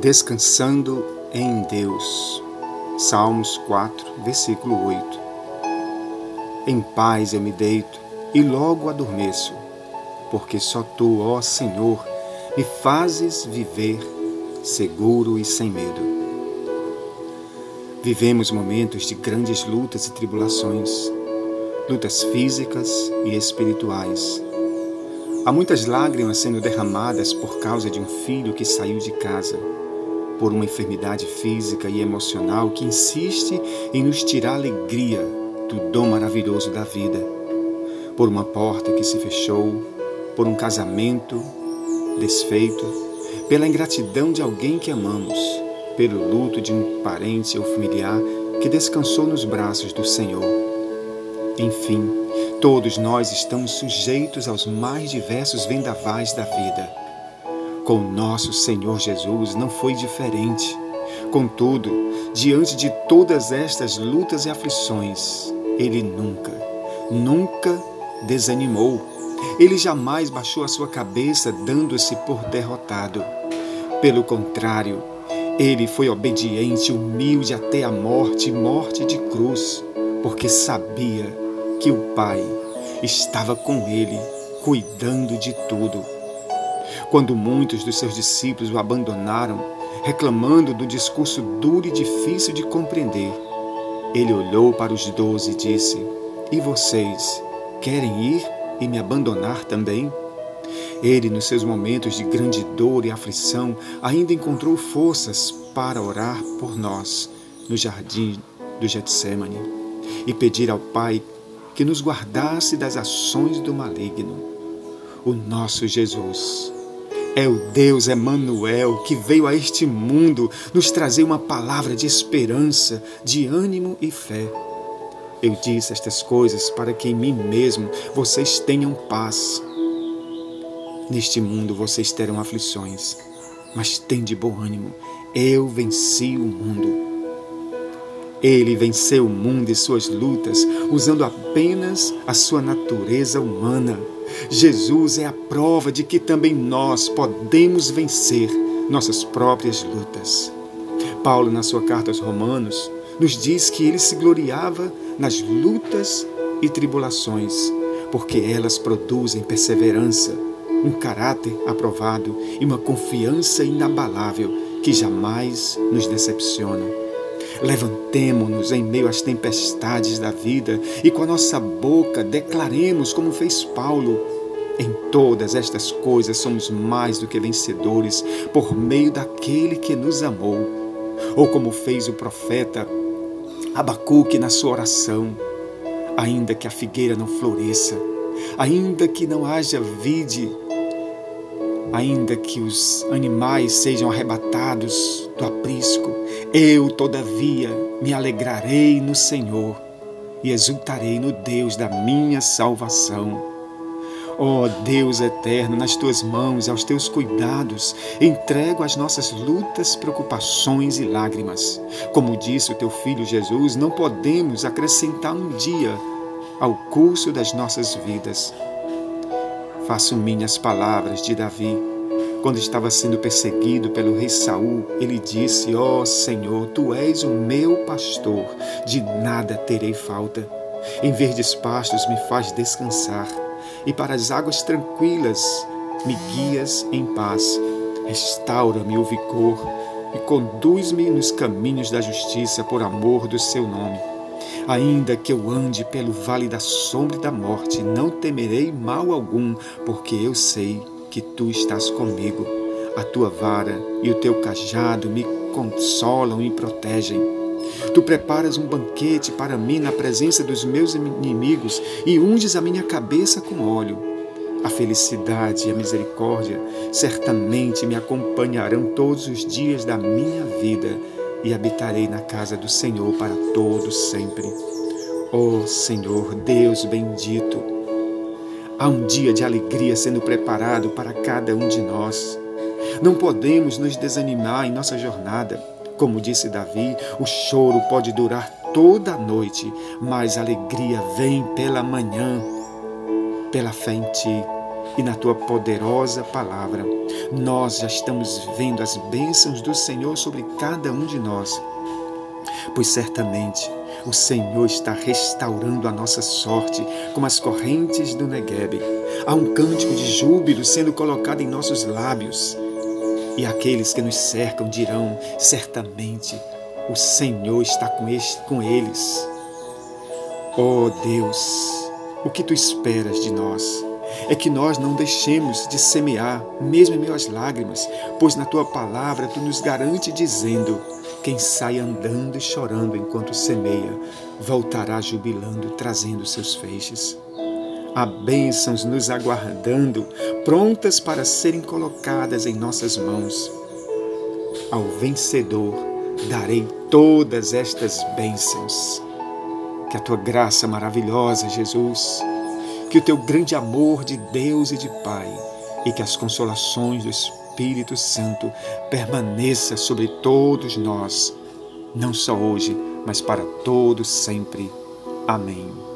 Descansando em Deus. Salmos 4, versículo 8. Em paz eu me deito e logo adormeço, porque só tu, ó Senhor, me fazes viver seguro e sem medo. Vivemos momentos de grandes lutas e tribulações, lutas físicas e espirituais. Há muitas lágrimas sendo derramadas por causa de um filho que saiu de casa por uma enfermidade física e emocional que insiste em nos tirar a alegria do dom maravilhoso da vida, por uma porta que se fechou, por um casamento desfeito, pela ingratidão de alguém que amamos, pelo luto de um parente ou familiar que descansou nos braços do Senhor. Enfim, todos nós estamos sujeitos aos mais diversos vendavais da vida com nosso Senhor Jesus não foi diferente. Contudo, diante de todas estas lutas e aflições, ele nunca, nunca desanimou. Ele jamais baixou a sua cabeça, dando-se por derrotado. Pelo contrário, ele foi obediente, humilde até a morte morte de cruz, porque sabia que o Pai estava com ele, cuidando de tudo. Quando muitos dos seus discípulos o abandonaram, reclamando do discurso duro e difícil de compreender, ele olhou para os doze e disse: E vocês querem ir e me abandonar também? Ele, nos seus momentos de grande dor e aflição, ainda encontrou forças para orar por nós no jardim do Getsemane e pedir ao Pai que nos guardasse das ações do maligno. O nosso Jesus é o Deus Emanuel que veio a este mundo nos trazer uma palavra de esperança, de ânimo e fé. Eu disse estas coisas para que em mim mesmo vocês tenham paz. Neste mundo vocês terão aflições, mas tem de bom ânimo. Eu venci o mundo. Ele venceu o mundo e suas lutas usando apenas a sua natureza humana Jesus é a prova de que também nós podemos vencer nossas próprias lutas. Paulo, na sua carta aos Romanos, nos diz que ele se gloriava nas lutas e tribulações, porque elas produzem perseverança, um caráter aprovado e uma confiança inabalável que jamais nos decepciona. Levantemo-nos em meio às tempestades da vida e com a nossa boca declaremos, como fez Paulo: em todas estas coisas somos mais do que vencedores por meio daquele que nos amou. Ou como fez o profeta Abacuque na sua oração: ainda que a figueira não floresça, ainda que não haja vide, ainda que os animais sejam arrebatados do aprisco, eu, todavia, me alegrarei no Senhor e exultarei no Deus da minha salvação. Ó oh, Deus eterno, nas tuas mãos aos teus cuidados, entrego as nossas lutas, preocupações e lágrimas. Como disse o teu filho Jesus, não podemos acrescentar um dia ao curso das nossas vidas. Faço minhas palavras de Davi quando estava sendo perseguido pelo rei Saul, ele disse: Ó oh, Senhor, tu és o meu pastor, de nada terei falta. Em verdes pastos me faz descansar, e para as águas tranquilas me guias em paz. Restaura-me o vigor e conduz-me nos caminhos da justiça por amor do seu nome. Ainda que eu ande pelo vale da sombra e da morte, não temerei mal algum, porque eu sei que tu estás comigo. A tua vara e o teu cajado me consolam e protegem. Tu preparas um banquete para mim na presença dos meus inimigos e unges a minha cabeça com óleo. A felicidade e a misericórdia certamente me acompanharão todos os dias da minha vida e habitarei na casa do Senhor para todos sempre. Ó oh, Senhor, Deus bendito, Há um dia de alegria sendo preparado para cada um de nós. Não podemos nos desanimar em nossa jornada. Como disse Davi, o choro pode durar toda a noite, mas a alegria vem pela manhã. Pela fé em Ti, e na tua poderosa palavra. Nós já estamos vendo as bênçãos do Senhor sobre cada um de nós, pois certamente o Senhor está restaurando a nossa sorte como as correntes do Negueb. Há um cântico de júbilo sendo colocado em nossos lábios. E aqueles que nos cercam dirão: certamente o Senhor está com eles. Oh Deus, o que tu esperas de nós? É que nós não deixemos de semear, mesmo em meio às lágrimas, pois na tua palavra tu nos garante dizendo: quem sai andando e chorando enquanto semeia, voltará jubilando, trazendo seus feixes. Há bênçãos nos aguardando, prontas para serem colocadas em nossas mãos. Ao vencedor darei todas estas bênçãos. Que a tua graça maravilhosa, Jesus, que o teu grande amor de Deus e de Pai e que as consolações do Espírito Santo permaneça sobre todos nós, não só hoje, mas para todos sempre. Amém.